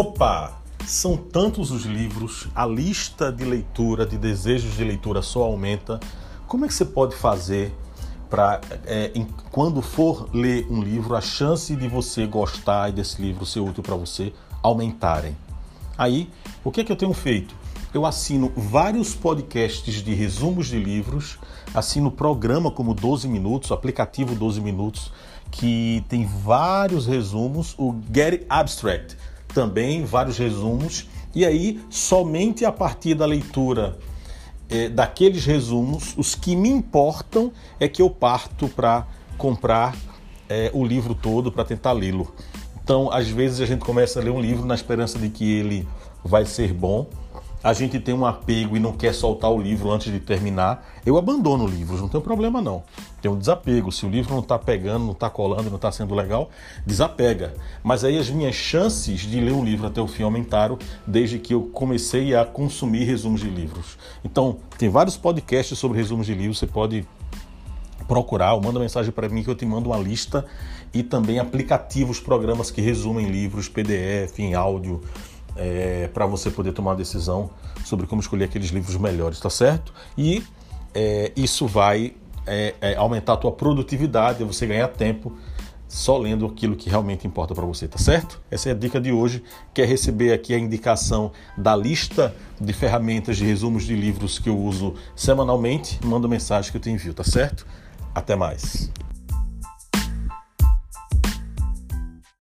Opa! São tantos os livros, a lista de leitura, de desejos de leitura só aumenta. Como é que você pode fazer para, é, quando for ler um livro, a chance de você gostar e desse livro ser útil para você aumentarem? Aí, o que é que eu tenho feito? Eu assino vários podcasts de resumos de livros, assino programa como 12 Minutos, aplicativo 12 Minutos, que tem vários resumos, o Get Abstract também, vários resumos, e aí somente a partir da leitura é, daqueles resumos, os que me importam é que eu parto para comprar é, o livro todo para tentar lê-lo. Então, às vezes a gente começa a ler um livro na esperança de que ele vai ser bom, a gente tem um apego e não quer soltar o livro antes de terminar, eu abandono livros, não tem problema não. Tem um desapego. Se o livro não está pegando, não está colando, não está sendo legal, desapega. Mas aí as minhas chances de ler um livro até o fim aumentaram desde que eu comecei a consumir resumos de livros. Então, tem vários podcasts sobre resumos de livros, você pode procurar, ou manda mensagem para mim que eu te mando uma lista e também aplicativos, programas que resumem livros, PDF, em áudio, é, para você poder tomar uma decisão sobre como escolher aqueles livros melhores, tá certo? E é, isso vai é, é aumentar a tua produtividade, você ganhar tempo só lendo aquilo que realmente importa para você, tá certo? Essa é a dica de hoje. Quer receber aqui a indicação da lista de ferramentas de resumos de livros que eu uso semanalmente? Manda mensagem que eu te envio, tá certo? Até mais.